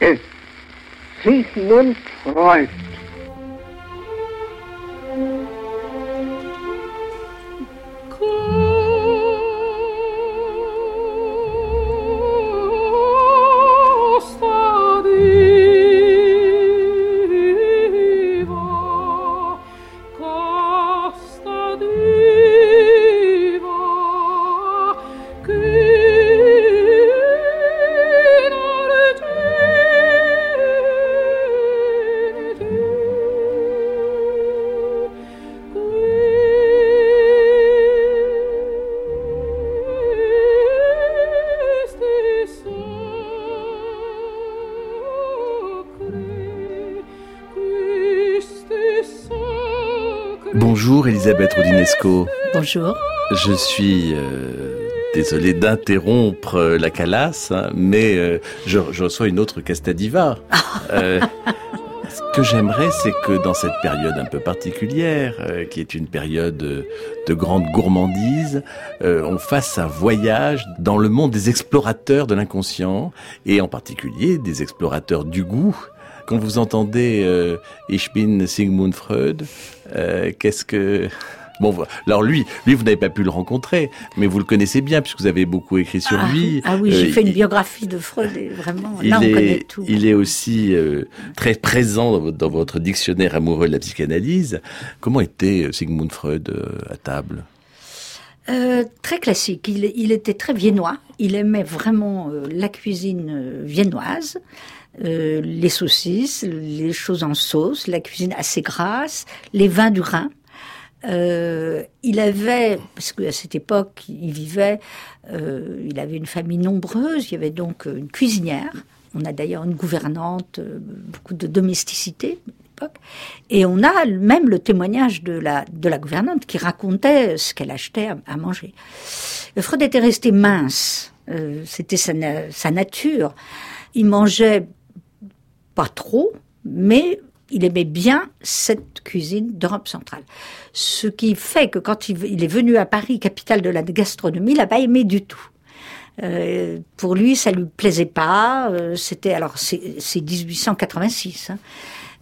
is Sigmund Freud. Elisabeth. Bonjour. Je suis euh, désolé d'interrompre euh, la calasse, hein, mais euh, je, je reçois une autre Castadiva. Ce que j'aimerais, c'est que dans cette période un peu particulière, qui est une période de grande gourmandise, on fasse un voyage dans le monde des explorateurs de l'inconscient, et en particulier des explorateurs du goût. Quand vous entendez euh, Ich bin Sigmund Freud, euh, qu'est-ce que... Bon, alors lui, lui, vous n'avez pas pu le rencontrer, mais vous le connaissez bien puisque vous avez beaucoup écrit sur ah, lui. ah oui, j'ai Euh, fait une biographie de Freud et vraiment, il là on connaît tout. il est aussi euh, très présent dans votre, dans votre dictionnaire amoureux de la psychanalyse. Comment était Sigmund Freud euh, à table? Très classique. Il, il était très viennois. Il aimait vraiment la cuisine viennoise, euh, les saucisses, les choses en sauce, la cuisine assez grasse, les vins du Rhin. Euh, il avait, parce qu'à cette époque, il vivait, euh, il avait une famille nombreuse, il y avait donc une cuisinière. On a d'ailleurs une gouvernante, beaucoup de domesticité à l'époque. Et on a même le témoignage de la, de la gouvernante qui racontait ce qu'elle achetait à, manger. Freud était resté mince, c'était sa nature. Il mangeait pas trop, mais il aimait bien cette cuisine d'Europe centrale. Ce qui fait que quand il, est venu à Paris, capitale de la gastronomie, il n'a pas aimé du tout. Euh, pour lui, ça lui plaisait pas. euh, C'était alors c'est c'est 1886. hein.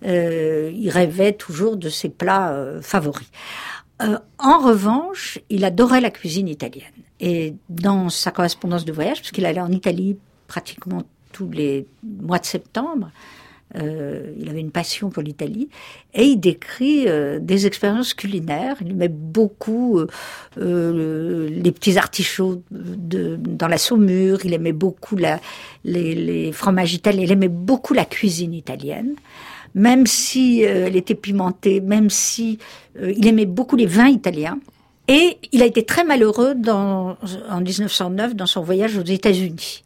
Euh, il rêvait toujours de ses plats favoris. En revanche, il adorait la cuisine italienne. Et dans sa correspondance de voyage, puisqu'il allait en Italie pratiquement tous les mois de septembre, euh, il avait une passion pour l'Italie et il décrit euh, des expériences culinaires. Il aimait beaucoup euh, euh, les petits artichauts de, dans la saumure. Il aimait beaucoup la, les, les fromages italiens. Il aimait beaucoup la cuisine italienne, même si euh, elle était pimentée, même si euh, il aimait beaucoup les vins italiens. Et il a été très malheureux dans, en 1909 dans son voyage aux États-Unis.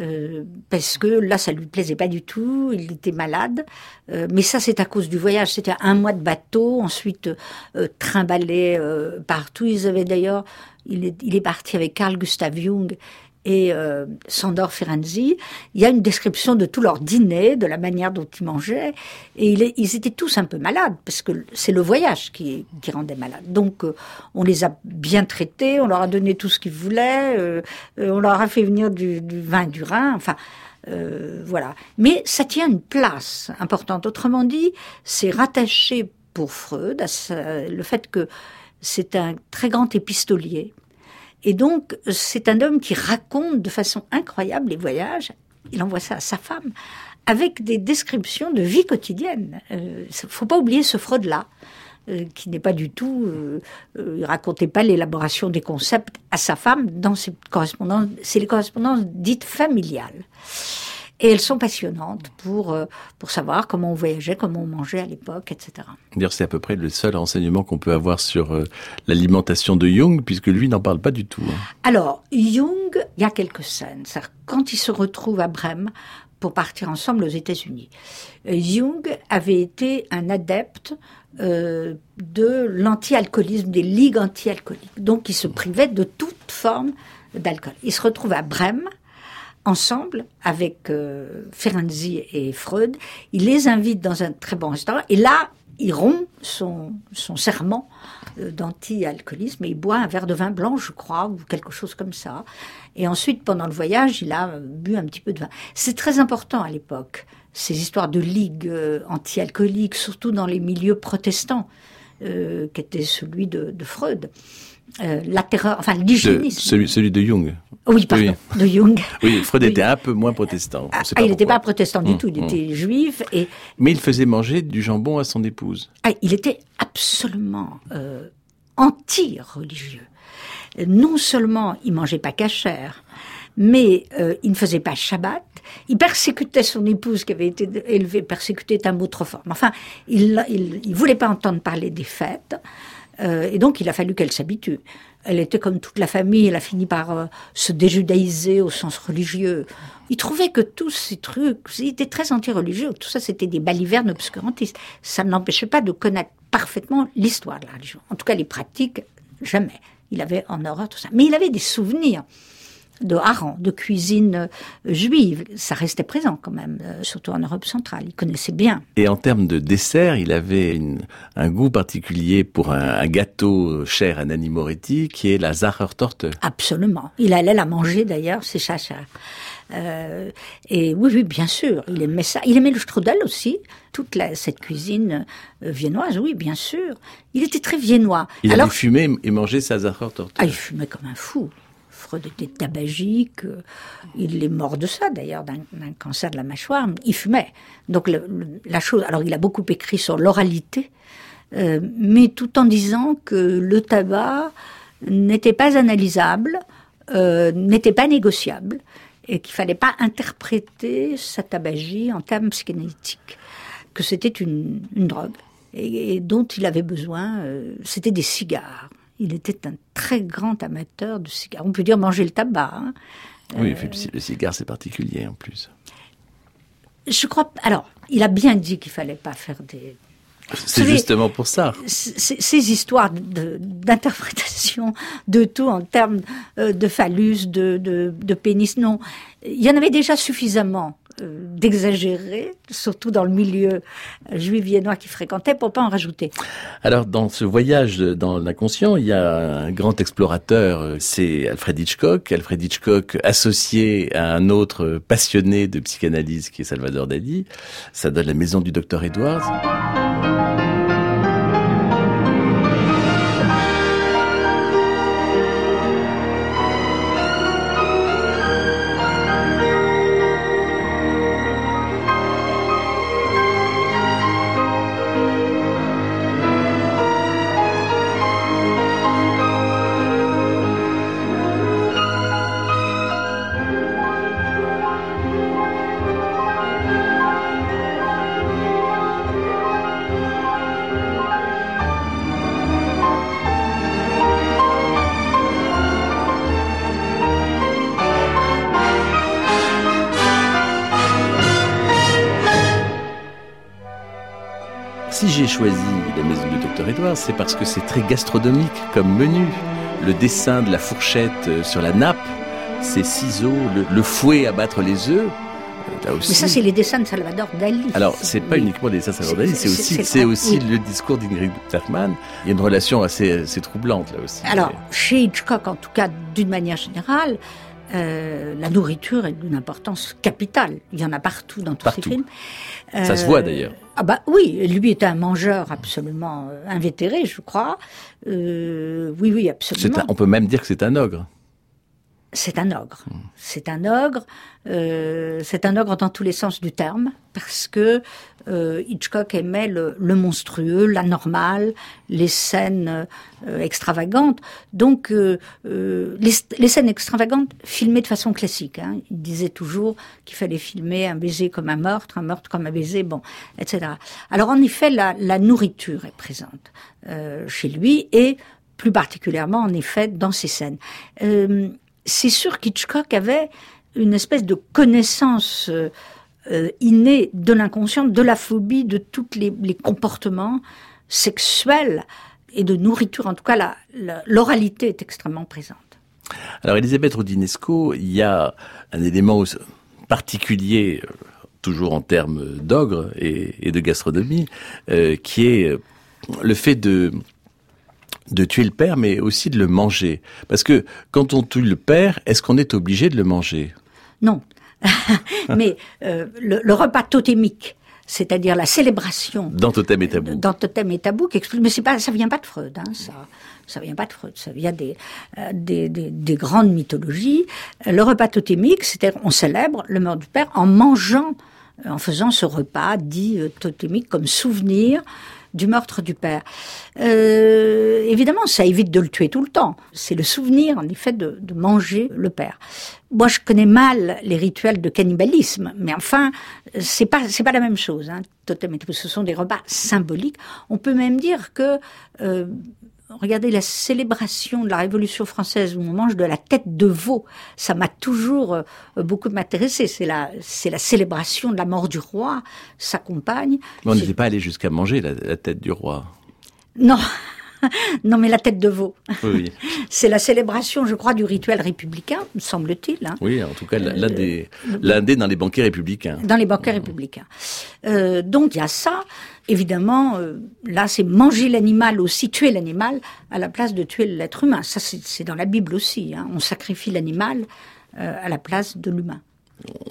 Euh, parce que là, ça lui plaisait pas du tout. Il était malade, Euh, mais ça, c'est à cause du voyage. C'était un mois de bateau, ensuite euh, trimballé euh, partout. Ils avaient d'ailleurs, il est, il est parti avec Carl Gustav Jung et euh, Sandor Ferenczi. Il y a une description de tout leur dîner, de la manière dont ils mangeaient, et ils étaient tous un peu malades parce que c'est le voyage qui, qui rendait malade. Donc, euh, on les a bien traités, on leur a donné tout ce qu'ils voulaient, euh, on leur a fait venir du, vin du Rhin, enfin. voilà. Mais ça tient une place importante. Autrement dit, c'est rattaché pour Freud à le fait que c'est un très grand épistolier. Et donc, c'est un homme qui raconte de façon incroyable les voyages. Il envoie ça à sa femme avec des descriptions de vie quotidienne. Il faut pas oublier ce Freud-là, euh, qui n'est pas du tout... Euh, euh, il racontait pas l'élaboration des concepts à sa femme dans ses correspondances. C'est les correspondances dites familiales. Et elles sont passionnantes pour, euh, pour savoir comment on voyageait, comment on mangeait à l'époque, etc. D'ailleurs, c'est à peu près le seul renseignement qu'on peut avoir sur euh, l'alimentation de Jung, puisque lui n'en parle pas du tout. hein. Alors, Jung, il y a quelques scènes. Quand il se retrouve à Brême pour partir ensemble aux États-Unis. Euh, Jung avait été un adepte euh, de l'anti-alcoolisme, des ligues anti-alcooliques. Donc, il se privait de toute forme d'alcool. Il se retrouve à Brême, ensemble, avec euh, Ferenczi et Freud. Il les invite dans un très bon restaurant. Et là, il rompt son, son serment euh, d'anti-alcoolisme et il boit un verre de vin blanc, je crois, ou quelque chose comme ça. Et ensuite, pendant le voyage, il a bu un petit peu de vin. C'est très important à l'époque, ces histoires de ligue euh, anti-alcoolique, surtout dans les milieux protestants, euh, qui était celui de Freud. Euh, la terreur, enfin l'hygiénisme. Celui, celui de Jung. Oui, pardon, Oui. de Jung. Oui, Freud Oui. était un peu moins protestant. Ah, il n'était pas protestant du Hum, tout, il hum. était juif et Mais il faisait manger du jambon à son épouse. Ah, il était absolument euh, anti-religieux. Non seulement il mangeait pas cachère, mais euh, il ne faisait pas Shabbat. Il persécutait son épouse qui avait été élevée. Persécuter est un mot trop fort. Mais Enfin, il, il voulait pas entendre parler des fêtes. Euh, et donc, il a fallu qu'elle s'habitue. Elle était comme toute la famille, elle a fini par euh, se déjudaïser au sens religieux. Il trouvait que tous ces trucs, il était très anti-religieux, tout ça c'était des balivernes obscurantistes. Ça ne l'empêchait pas de connaître parfaitement l'histoire de la religion. En tout cas, les pratiques, jamais. Il avait en horreur tout ça. Mais il avait des souvenirs de harangue, de cuisine euh, juive. Ça restait présent quand même, euh, surtout en Europe centrale. Il connaissait bien. Et en termes de dessert, il avait une- un goût particulier pour un, un gâteau cher à Nanni Moretti, qui est la Zachertorte. Absolument. Il allait la manger d'ailleurs, c'est Chacha. Euh, et oui, oui, bien sûr, il aimait ça. Il aimait le strudel aussi, toute la, cette cuisine euh, viennoise, oui, bien sûr. Il était très viennois. Il Alors, allait fumer et manger sa Zachertorte. ah, il fumait comme un fou. Freud était tabagique. euh, Il est mort de ça, d'ailleurs, d'un cancer de la mâchoire. Il fumait. Donc, la chose. Alors, il a beaucoup écrit sur l'oralité, euh, mais tout en disant que le tabac n'était pas analysable, euh, n'était pas négociable, et qu'il fallait pas interpréter sa tabagie en termes psychanalytiques, que c'était une, une drogue et, dont il avait besoin. c'était des cigares. Il était un très grand amateur de cigares. On peut dire manger le tabac. hein. Oui, le ci- le cigare, c'est particulier en plus. Je crois. Alors, il a bien dit qu'il fallait pas faire des C'est justement pour ça. ces ces histoires d'interprétation de, tout en termes euh, de phallus, de, de, de pénis, non. Il y en avait déjà suffisamment euh, d'exagérés, surtout dans le milieu euh, juif viennois qu'il fréquentait, pour pas en rajouter. Alors, dans ce voyage dans l'inconscient, il y a un grand explorateur, euh, c'est Alfred Hitchcock. Alfred Hitchcock associé à un autre passionné de psychanalyse qui est Salvador Dali. Ça donne la maison du docteur Edwards. J'ai choisi la maison du docteur Edwards, c'est parce que c'est très gastronomique comme menu. Le dessin de la fourchette euh, sur la nappe, ces ciseaux, le, le fouet à battre les œufs. euh, Là aussi. Mais ça, c'est les dessins de Salvador Dali. Alors, c'est pas uniquement des dessins de Salvador Dali, C'est- aussi, c'est- c'est aussi oui. le discours d'Ingrid Bergman. Il y a une relation assez, assez troublante là aussi. Alors, chez Hitchcock, en tout cas, d'une manière générale, euh, la nourriture est d'une importance capitale. Il y en a partout dans tous Partout. ces films. Ça se Euh, voit, d'ailleurs. Ah bah oui, lui est un mangeur absolument euh, invétéré, je crois. Euh, oui, oui, absolument. un- on peut même dire que c'est un ogre. C'est un ogre. C'est un ogre. euh, c'est un ogre dans tous les sens du terme, parce que euh, Hitchcock aimait le, le monstrueux, l'anormal, les scènes euh, extravagantes. Donc, euh, euh, les, les scènes extravagantes filmées de façon classique. Hein. Il disait toujours qu'il fallait filmer un baiser comme un meurtre, un meurtre comme un baiser, bon, etc. Alors, en effet, la, la nourriture est présente euh, chez lui et plus particulièrement, en effet, dans ces scènes. C'est sûr qu'Hitchcock avait une espèce de connaissance euh, euh, inné de l'inconscient, de la phobie, de tous les, comportements sexuels et de nourriture. En tout cas, l'oralité est extrêmement présente. Alors, Elisabeth Rodinesco, il y a un élément particulier, euh, toujours en termes d'ogre et, de gastronomie, qui est le fait de de tuer le père, mais aussi de le manger. Parce que quand on tue le père, est-ce qu'on est obligé de le manger? Non. mais le, repas totémique, c'est-à-dire la célébration. Dans Totem et Tabou. Dans Totem et Tabou, qui explique, mais c'est pas, ça vient pas de Freud, hein, ça. Ça vient pas de Freud, ça vient des, euh, des, des, des, grandes mythologies. Le repas totémique, c'est-à-dire on célèbre le mort du père en mangeant, euh, en faisant ce repas dit euh, totémique comme souvenir du meurtre du père. Euh, évidemment, ça évite de le tuer tout le temps. C'est le souvenir, en effet, de, manger le père. Moi, je connais mal les rituels de cannibalisme, mais enfin, c'est pas c'est pas la même chose. Hein. Totem, ce sont des repas symboliques. On peut même dire que euh, regardez la célébration de la Révolution française où on mange de la tête de veau. Ça m'a toujours euh, beaucoup intéressé. C'est la, c'est la célébration de la mort du roi s'accompagne. Mais on n'était pas allé jusqu'à manger la, tête du roi. Non. non, mais la tête de veau. Oui. C'est la célébration, je crois, du rituel républicain, me semble-t-il. Hein. Oui, en tout cas, l'un des, l'un des dans les banquets républicains. Dans les banquets républicains. Euh, donc, il y a ça. Évidemment, euh, là, c'est manger l'animal aussi, tuer l'animal, à la place de tuer l'être humain. Ça, c'est dans la Bible aussi. Hein. On sacrifie l'animal euh, à la place de l'humain.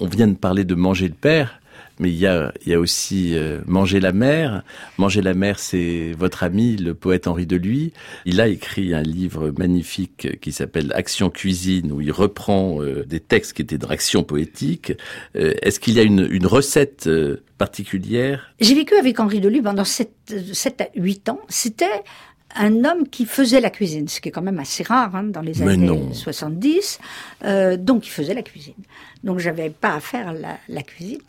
On vient de parler de manger le père mais il y a, y a aussi euh, Manger la mer. Manger la mer, c'est votre ami, le poète Henri Deluy. Il a écrit un livre magnifique qui s'appelle Action cuisine, où il reprend euh, des textes qui étaient dans Action poétique. Euh, est-ce qu'il y a une, une recette particulière? J'ai vécu avec Henri Deluy pendant 7, 7 à 8 ans. C'était un homme qui faisait la cuisine, ce qui est quand même assez rare hein, dans les années 70. Euh, donc il faisait la cuisine. Donc j'avais pas à faire la, la cuisine.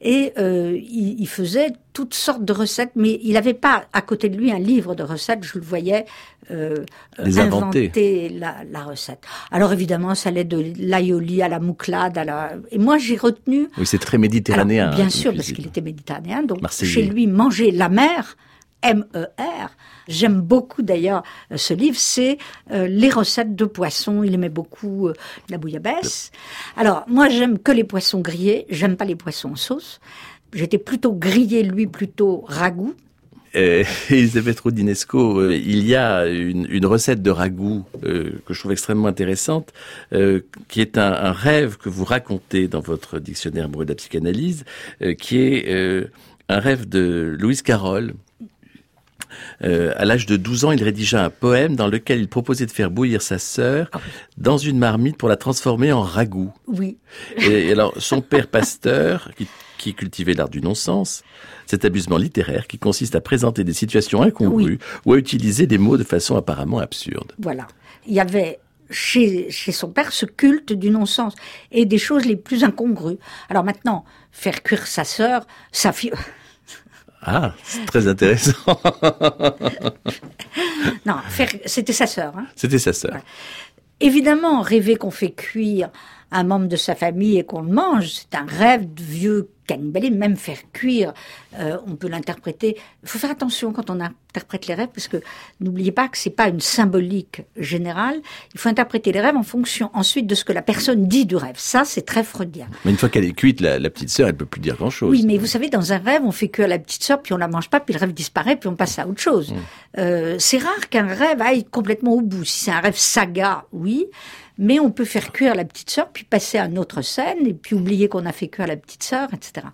Et euh, il, il, faisait toutes sortes de recettes, mais il n'avait pas à côté de lui un livre de recettes. Je le voyais euh, inventer la, la, recette. Alors évidemment, ça allait de l'aïoli à la mouclade. À la... Et moi, j'ai retenu... Oui, c'est très méditerranéen. bien sûr, parce qu'il était méditerranéen. Donc chez lui, manger la mer M-E-R. J'aime beaucoup d'ailleurs euh, ce livre, c'est euh, les recettes de poissons. Il aimait beaucoup euh, la bouillabaisse. Alors moi j'aime que les poissons grillés, j'aime pas les poissons en sauce. J'étais plutôt grillé, lui plutôt ragoût. Elisabeth Rodinesco, il y a une, recette de ragoût que je trouve extrêmement intéressante, qui est un, rêve que vous racontez dans votre dictionnaire amoureux de la psychanalyse, qui est un rêve de Louise Carroll, euh, à l'âge de 12 ans, il rédigea un poème dans lequel il proposait de faire bouillir sa sœur ah dans une marmite pour la transformer en ragoût. Oui. Et, alors, son père pasteur, qui, qui cultivait l'art du non-sens, cet abusement littéraire qui consiste à présenter des situations incongrues ou à utiliser des mots de façon apparemment absurde. Voilà. Il y avait chez, chez son père ce culte du non-sens et des choses les plus incongrues. Alors maintenant, faire cuire sa sœur, sa fille... Ah, c'est très intéressant. non, c'était sa sœur. Hein. C'était sa sœur. Évidemment, rêver qu'on fait cuire un membre de sa famille et qu'on le mange, c'est un rêve de vieux cannibalisme, même faire cuire, euh, on peut l'interpréter. Il faut faire attention quand on interprète les rêves, parce que n'oubliez pas que c'est pas une symbolique générale. Il faut interpréter les rêves en fonction ensuite de ce que la personne dit du rêve. Ça, c'est très freudien. Mais une fois qu'elle est cuite, la, petite sœur, elle peut plus dire grand-chose. Oui, mais vous savez, dans un rêve, on fait cuire la petite sœur, puis on la mange pas, puis le rêve disparaît, puis on passe à autre chose. Mmh. Euh, c'est rare qu'un rêve aille complètement au bout. Si c'est un rêve saga, oui mais on peut faire cuire la petite sœur, puis passer à une autre scène, et puis oublier qu'on a fait cuire la petite sœur, etc.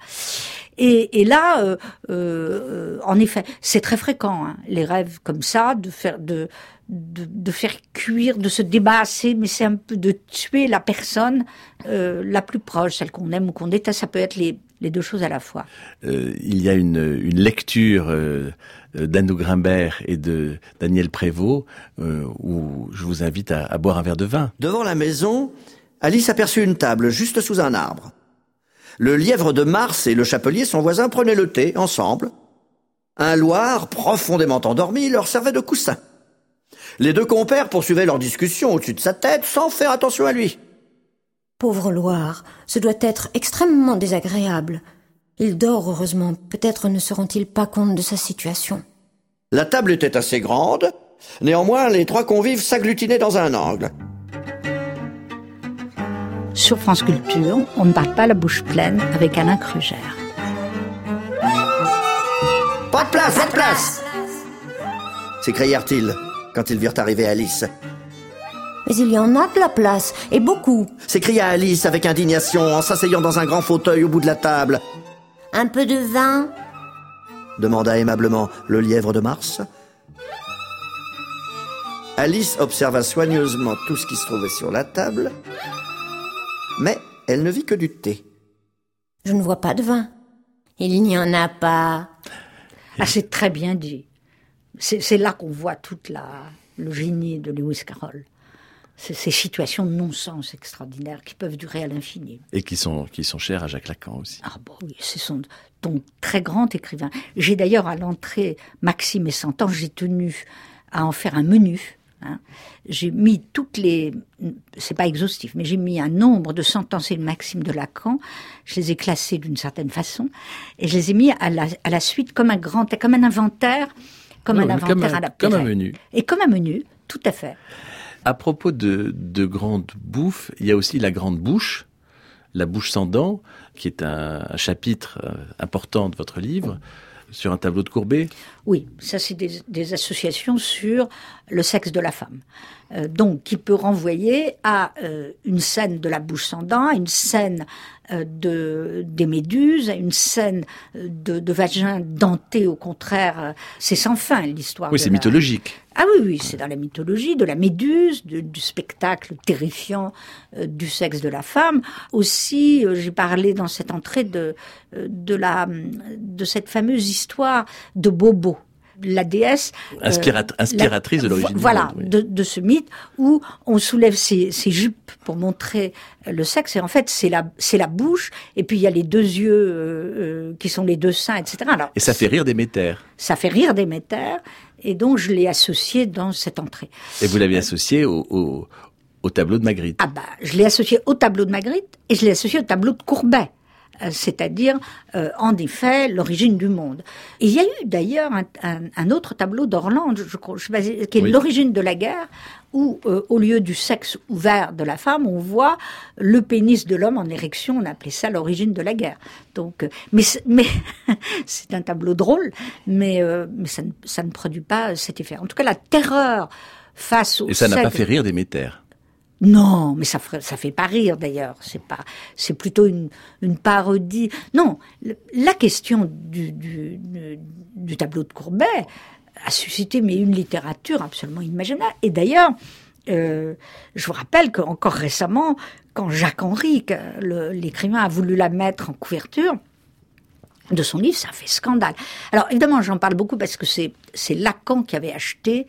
Et, là, euh, euh, en effet, c'est très fréquent, hein, les rêves comme ça, de faire de, de, faire cuire, de se débasser, mais c'est un peu de tuer la personne euh, la plus proche, celle qu'on aime ou qu'on déteste. Ça peut être les, les deux choses à la fois. Il y a une, une lecture d'Anne Grimbert et de Daniel Prévost euh, où je vous invite à, à boire un verre de vin. Devant la maison, Alice aperçut une table juste sous un arbre. Le lièvre de Mars et le chapelier, son voisin, prenaient le thé ensemble. Un loir, profondément endormi, leur servait de coussin. Les deux compères poursuivaient leur discussion au-dessus de sa tête sans faire attention à lui. Pauvre Loire, ce doit être extrêmement désagréable. Il dort heureusement. Peut-être ne se rend-il pas compte de sa situation. La table était assez grande. Néanmoins, les trois convives s'agglutinaient dans un angle. Sur France Culture, on ne parle pas la bouche pleine avec Alain Krugère. Pas de place, pas de place s'écrièrent-ils quand ils virent arriver Alice. Mais il y en a de la place, et beaucoup. S'écria Alice avec indignation en s'asseyant dans un grand fauteuil au bout de la table. Un peu de vin demanda aimablement le lièvre de Mars. Alice observa soigneusement tout ce qui se trouvait sur la table, mais elle ne vit que du thé. Je ne vois pas de vin. Il n'y en a pas. Ah, c'est très bien dit. C'est là qu'on voit toute la, le génie de Lewis Carroll. Ces situations de non-sens extraordinaires qui peuvent durer à l'infini. Et qui sont, qui sont chères à Jacques Lacan aussi. Ah bon, oui, c'est son ton très grand écrivain. J'ai d'ailleurs à l'entrée Maxime et Cent ans, j'ai tenu à en faire un menu. Hein. J'ai mis toutes les, c'est pas exhaustif, mais j'ai mis un nombre de sentences et de maximes de Lacan. Je les ai classées d'une certaine façon et je les ai mis à la, à la suite comme un grand, comme un inventaire comme un inventaire à Comme un menu. Et comme un menu, tout à fait. À propos de, de grande bouffe, il y a aussi la grande bouche, la bouche sans dents, qui est un, chapitre euh, important de votre livre sur un tableau de Courbet Oui, ça c'est des, associations sur le sexe de la femme. Euh, donc qui peut renvoyer à euh, une scène de la bouche sans dents, à une scène euh, de, des méduses, à une scène de, de vagin denté, au contraire, c'est sans fin l'histoire. Oui, c'est mythologique. Ah oui, oui, c'est dans la mythologie de la méduse, du spectacle terrifiant euh, du sexe de la femme. Aussi, euh, j'ai parlé dans cette entrée de, de, la, de cette fameuse histoire de Bobo la déesse euh, inspiratrice de l'origine. Voilà, de, de, ce mythe où on soulève ses, ses, jupes pour montrer le sexe et en fait c'est la c'est la bouche et puis il y a les deux yeux euh, euh, qui sont les deux seins, etc. Alors, et ça fait rire des métères. Ça fait rire des métères et donc je l'ai associé dans cette entrée. Et vous l'avez associé au, au, au, tableau de Magritte. Ah bah je l'ai associé au tableau de Magritte et je l'ai associé au tableau de Courbet. Euh, c'est-à-dire euh, en effet l'origine du monde. il y a eu d'ailleurs un, autre tableau d'Orland, je crois, qui est l'origine de la guerre, où euh, au lieu du sexe ouvert de la femme, on voit le pénis de l'homme en érection. On appelait ça l'origine de la guerre. Donc, mais mais c'est un tableau drôle, mais mais ça ne, ça ne produit pas cet effet. En tout cas, la terreur face au et ça n'a pas fait rire des métères. Non, mais ça ça fait pas rire d'ailleurs. C'est pas, c'est plutôt une, parodie. Non, la question du, tableau de Courbet a suscité mais une littérature absolument inimaginable. Et d'ailleurs, euh, je vous rappelle qu'encore récemment, quand Jacques Henry, l'écrivain, a voulu la mettre en couverture de son livre, ça fait scandale. Alors évidemment, j'en parle beaucoup parce que c'est c'est Lacan qui avait acheté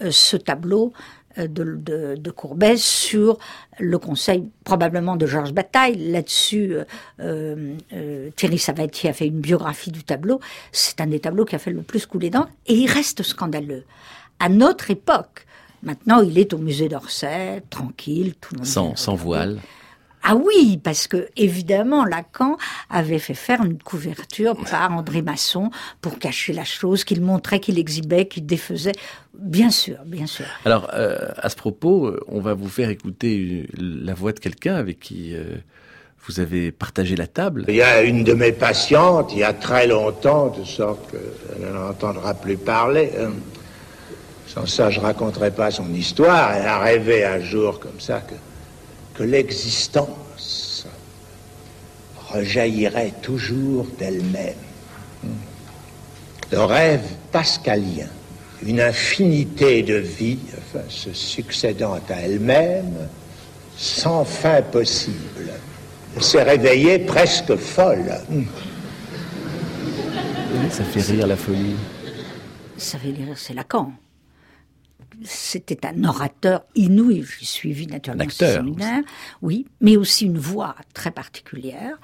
euh, ce tableau euh, de, de, Courbet sur le conseil probablement de Georges Bataille. Là-dessus, euh, euh, Thierry Savatier a fait une biographie du tableau. C'est un des tableaux qui a fait le plus couler d'encre et il reste scandaleux. À notre époque, maintenant il est au musée d'Orsay, tranquille, tout le monde. Sans, sans voile. Ah oui, parce que évidemment Lacan avait fait faire une couverture par André Masson pour cacher la chose, qu'il montrait, qu'il exhibait, qu'il défaisait. Bien sûr, bien sûr. Alors, euh, à ce propos, euh, on va vous faire écouter la voix de quelqu'un avec qui euh, vous avez partagé la table. Il y a une de mes patientes, il y a très longtemps, de sorte qu'elle n'entendra plus parler. Hein. Sans ça, je raconterai pas son histoire. Elle a rêvé un jour comme ça que que l'existence rejaillirait toujours d'elle-même. Le rêve pascalien, une infinité de vies se succédant à elle-même, sans fin possible, s'est réveillée presque folle. ça fait rire la folie. Ça fait rire, c'est Lacan c'était un orateur inouï. J'ai suivi naturellement ce séminaire, oui, mais aussi une voix très particulière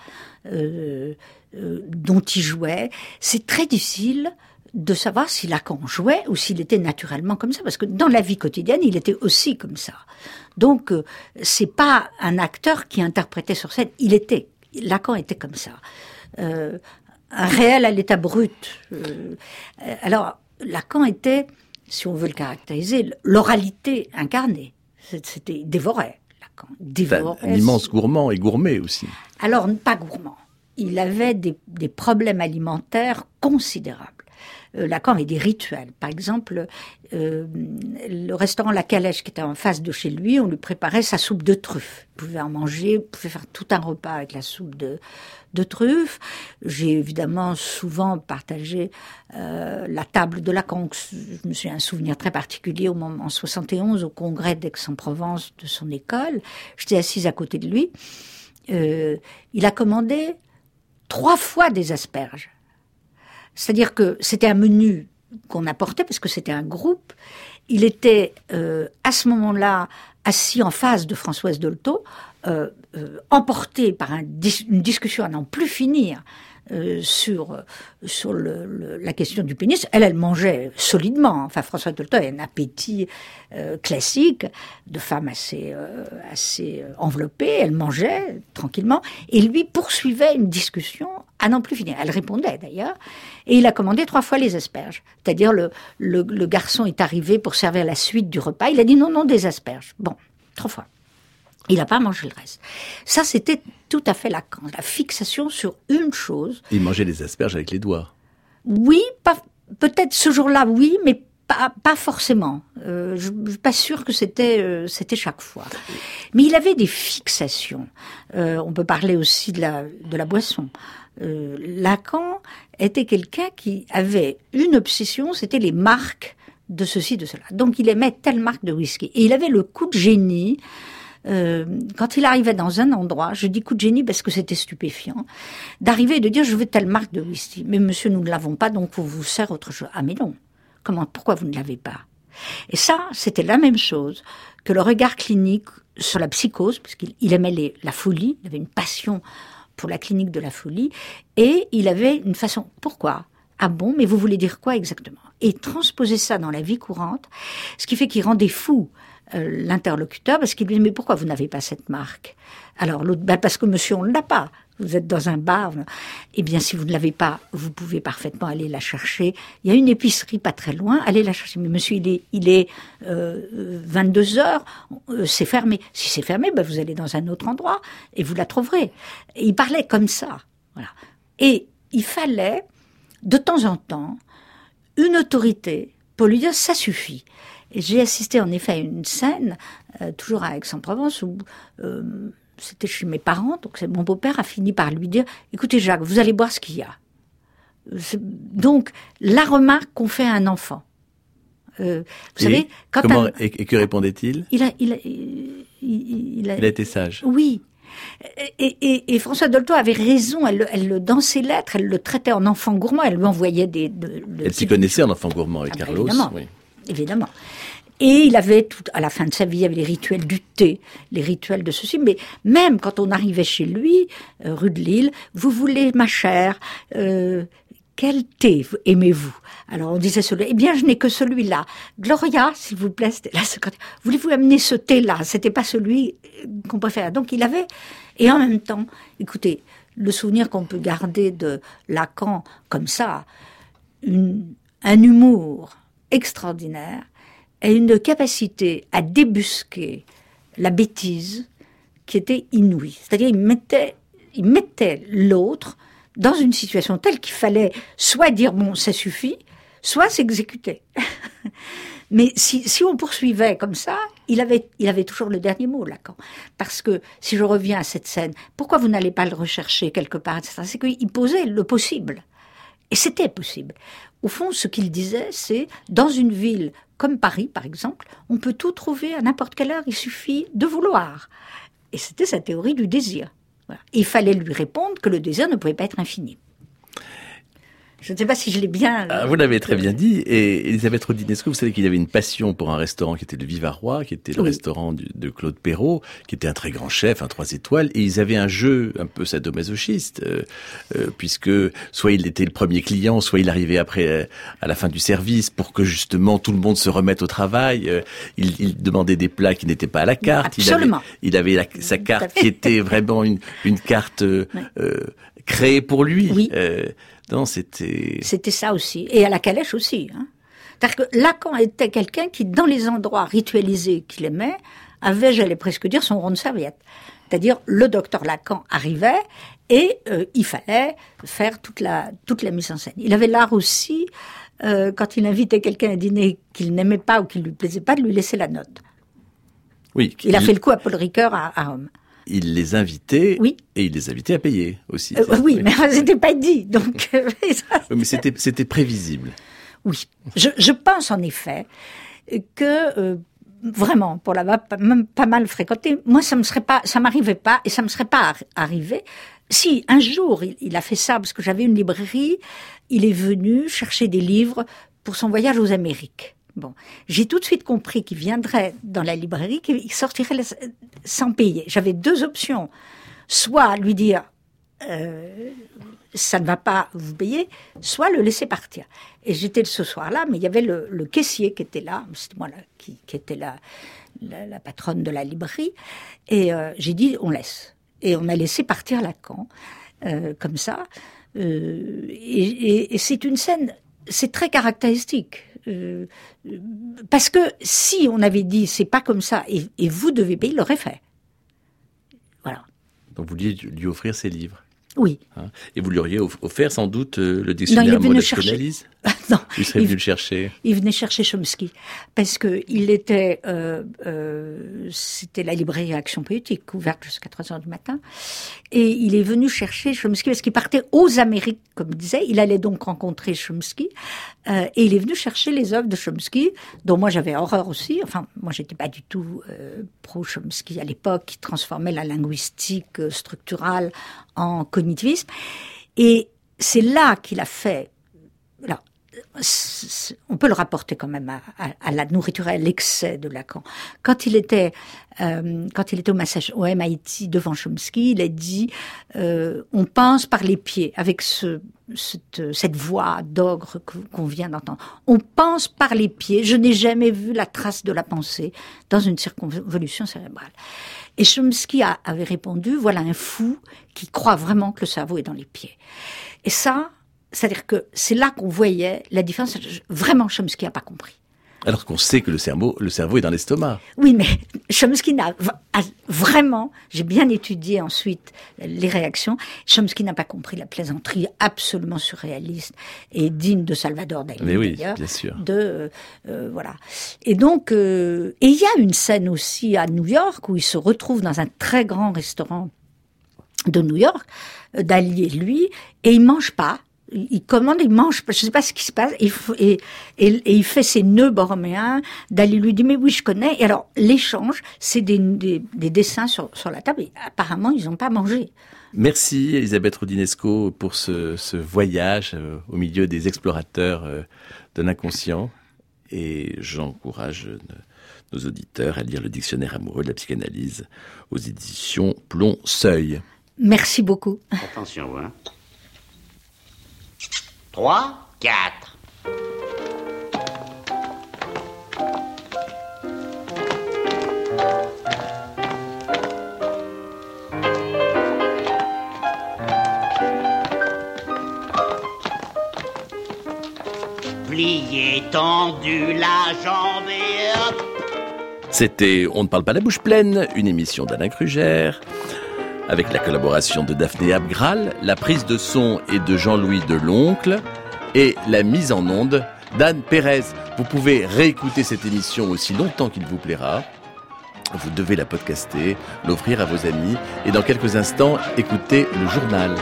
euh, euh, dont il jouait. C'est très difficile de savoir si Lacan jouait ou s'il était naturellement comme ça, parce que dans la vie quotidienne, il était aussi comme ça. Donc, euh, c'est pas un acteur qui interprétait sur scène, il était. Lacan était comme ça. euh, un réel à l'état brut. Euh, alors, Lacan était, si on veut le caractériser, l'oralité incarnée. C'était dévoré. Lacan dévorait. un immense gourmand et gourmet aussi. Alors, pas gourmand. Il avait des, des problèmes alimentaires considérables. Euh, Lacan avait des rituels. Par exemple, euh, le restaurant La Calèche, qui était en face de chez lui, on lui préparait sa soupe de truffes. Il pouvait en manger, il pouvait faire tout un repas avec la soupe de, de truffes. J'ai évidemment souvent partagé euh, la table de Lacan. Je me suis un souvenir très particulier au moment, en 71, au congrès d'Aix-en-Provence de son école. J'étais assise à côté de lui. Euh, il a commandé trois fois des asperges. C'est-à-dire que c'était un menu qu'on apportait parce que c'était un groupe. Il était euh, à ce moment-là assis en face de Françoise Dolto, euh, euh, emporté par une discussion à n'en plus finir euh, sur sur le, la question du pénis. Elle, elle mangeait solidement. Enfin, François Dolto a un appétit euh, classique de femme assez euh, assez enveloppée. Elle mangeait tranquillement et lui poursuivait une discussion à n'en plus finir. Elle répondait d'ailleurs et il a commandé trois fois les asperges. C'est-à-dire le, le le garçon est arrivé pour servir la suite du repas. Il a dit non non des asperges. Bon, trois fois. Il n'a pas mangé le reste. Ça, c'était tout à fait Lacan, la fixation sur une chose. Il mangeait les asperges avec les doigts. Oui, peut-être ce jour-là, oui, mais pas, pas forcément. Euh, je, ne suis pas sûre que c'était euh, c'était chaque fois. Mais il avait des fixations. Euh, on peut parler aussi de la de la boisson. Lacan était quelqu'un qui avait une obsession, c'était les marques de ceci, de cela. Donc il aimait telle marque de whisky. Et il avait le coup de génie euh, quand il arrivait dans un endroit, je dis coup de génie parce que c'était stupéfiant, d'arriver et de dire je veux telle marque de whisky. Mais monsieur, nous ne l'avons pas, donc on vous sert autre chose. Ah mais non. Comment, pourquoi vous ne l'avez pas? Et ça, c'était la même chose que le regard clinique sur la psychose, parce qu'il aimait la folie, il avait une passion pour la clinique de la folie, et il avait une façon. Pourquoi? Ah bon, mais vous voulez dire quoi exactement? Et transposer ça dans la vie courante, ce qui fait qu'il rendait fou euh, l'interlocuteur parce qu'il lui dit mais pourquoi vous n'avez pas cette marque? Alors l'autre bah parce que monsieur on ne l'a pas. Vous êtes dans un bar. Eh bien si vous ne l'avez pas, vous pouvez parfaitement aller la chercher. Il y a une épicerie pas très loin, allez la chercher. Mais monsieur il est il est euh, 22 heures, euh, c'est fermé. Si c'est fermé, bah, vous allez dans un autre endroit et vous la trouverez. Et il parlait comme ça. Voilà. Et il fallait de temps en temps une autorité pour lui dire ça suffit. Et j'ai assisté en effet à une scène, euh, toujours à Aix-en-Provence, où euh, c'était chez mes parents, donc mon beau-père a fini par lui dire, écoutez Jacques, vous allez voir ce qu'il y a. Donc, la remarque qu'on fait à un enfant. Euh, vous savez, quand comment, et, que répondait-il? Il a, il, a, il, a, il a été sage. Oui, et, et, et, François Dolto avait raison. Elle, elle, dans ses lettres, elle le traitait en enfant gourmand. Elle lui envoyait des. De, elle s'y connaissait en enfant gourmand avec ah, bah, Carlos. Évidemment. Oui évidemment. Et il avait tout, à la fin de sa vie, il avait les rituels du thé, les rituels de ceci. Mais même quand on arrivait chez lui, euh, rue de Lille, vous voulez, ma chère, euh, quel thé aimez-vous? Alors on disait celui. Eh bien, je n'ai que celui-là. Gloria, s'il vous plaît, la. Voulez-vous amener ce thé-là? C'était pas celui euh, qu'on préfère. Donc il avait. Et en même temps, écoutez, le souvenir qu'on peut garder de Lacan comme ça, un humour extraordinaire et une capacité à débusquer la bêtise qui était inouïe. C'est-à-dire, il mettait, il mettait l'autre dans une situation telle qu'il fallait soit dire bon, ça suffit, soit s'exécuter. Mais si, si on poursuivait comme ça, il avait, il avait toujours le dernier mot, Lacan. Parce que, si je reviens à cette scène, pourquoi vous n'allez pas le rechercher quelque part, etc. C'est qu'il posait le possible. Et c'était possible. Au fond, ce qu'il disait, c'est dans une ville comme Paris, par exemple, on peut tout trouver à n'importe quelle heure, il suffit de vouloir. Et c'était sa théorie du désir. Il fallait lui répondre que le désir ne pouvait pas être infini. Je ne sais pas si je l'ai bien. Ah, vous l'avez très bien dit. Et Elisabeth Rodinesco, vous savez qu'il avait une passion pour un restaurant qui était le Vivarois, qui était le restaurant de Claude Perrault, qui était un très grand chef, un trois étoiles. Et ils avaient un jeu un peu sadomasochiste, euh, euh, puisque soit il était le premier client, soit il arrivait après euh, à la fin du service pour que justement tout le monde se remette au travail. Euh, il, il, demandait des plats qui n'étaient pas à la carte. Absolument. Il avait, il avait sa carte qui était vraiment une, une carte créée pour lui. Oui. Non, c'était. C'était ça aussi. Et à la calèche aussi. Hein. C'est-à-dire que Lacan était quelqu'un qui, dans les endroits ritualisés qu'il aimait, avait, j'allais presque dire, son rond de serviette. C'est-à-dire, le docteur Lacan arrivait et euh, il fallait faire toute la, toute la mise en scène. Il avait l'art aussi, euh, quand il invitait quelqu'un à dîner qu'il n'aimait pas ou qui lui plaisait pas, de lui laisser la note. Oui. Il a fait le coup à Paul Ricoeur à, à Rome il les invitait oui. et il les invitait à payer aussi. Euh, oui, mais c'était pas dit, donc. oui, mais c'était c'était prévisible. Oui, je, je, pense en effet que euh, vraiment pour la même pas mal fréquenté, moi ça me serait pas, ça m'arrivait pas et ça me serait pas arrivé. Si un jour il, il a fait ça parce que j'avais une librairie, il est venu chercher des livres pour son voyage aux Amériques. Bon, j'ai tout de suite compris qu'il viendrait dans la librairie, qu'il sortirait sans payer. J'avais deux options. Soit lui dire, euh, ça ne va pas vous payer, soit le laisser partir. Et j'étais ce soir-là, mais il y avait le, caissier qui était là, c'était moi là, qui, était la, patronne de la librairie, et euh, j'ai dit, on laisse. Et on a laissé partir Lacan, euh, comme ça. Et c'est une scène, c'est très caractéristique euh, parce que si on avait dit c'est pas comme ça et, et vous devez payer, il l'aurait fait. Voilà. Donc vous vouliez lui offrir ses livres Oui. Hein et vous lui auriez offert sans doute euh, le dictionnaire non, d'analyse Non. Il serait venu le chercher. Il venait chercher Chomsky parce que il était, euh, euh, c'était la librairie Action Poétique ouverte jusqu'à 3 heures du matin, et il est venu chercher Chomsky parce qu'il partait aux Amériques, comme il disait. Il allait donc rencontrer Chomsky euh, et il est venu chercher les œuvres de Chomsky, dont moi j'avais horreur aussi. Enfin, moi j'étais pas du tout euh, pro Chomsky à l'époque, qui transformait la linguistique euh, structurale en cognitivisme. Et c'est là qu'il a fait. Alors, on peut le rapporter quand même à, la nourriture, à l'excès de Lacan. Quand il était, euh, quand il était au, massage, au MIT devant Chomsky, il a dit euh, on pense par les pieds avec ce, cette, cette voix d'ogre qu'on vient d'entendre. On pense par les pieds. Je n'ai jamais vu la trace de la pensée dans une circonvolution cérébrale. Et Chomsky avait répondu voilà un fou qui croit vraiment que le cerveau est dans les pieds. Et ça, c'est-à-dire que c'est là qu'on voyait la différence. Vraiment, Chomsky n'a pas compris. Alors qu'on sait que le cerveau, le cerveau est dans l'estomac. Oui, mais Chomsky n'a vraiment, j'ai bien étudié ensuite les réactions, Chomsky n'a pas compris la plaisanterie absolument surréaliste et digne de Salvador Dali. Mais oui, bien sûr. De, euh, voilà. Et donc, euh, et il y a une scène aussi à New York où il se retrouve dans un très grand restaurant de New York, Dali et lui, et il mange pas il commande, il mange, je sais pas ce qui se passe, et, et, et, et il fait ses nœuds borroméens. Dali lui dit, mais oui, je connais. Et alors, l'échange, c'est des, des, des, dessins sur, sur la table. Et apparemment, ils n'ont pas mangé. Merci, Elisabeth Rodinesco, pour ce, ce voyage euh, au milieu des explorateurs euh, de l'inconscient. Et j'encourage euh, nos auditeurs à lire le dictionnaire amoureux de la psychanalyse aux éditions Plomb Seuil. Merci beaucoup. Attention, hein. 3, 4. Plié, tendu, la jambe. C'était On ne parle pas la bouche pleine, une émission d'Alain Crugère avec la collaboration de Daphné Abgral, la prise de son est de Jean-Louis Deloncle et la mise en onde d'Anne Pérez. Vous pouvez réécouter cette émission aussi longtemps qu'il vous plaira. Vous devez la podcaster, l'offrir à vos amis et dans quelques instants écouter le journal.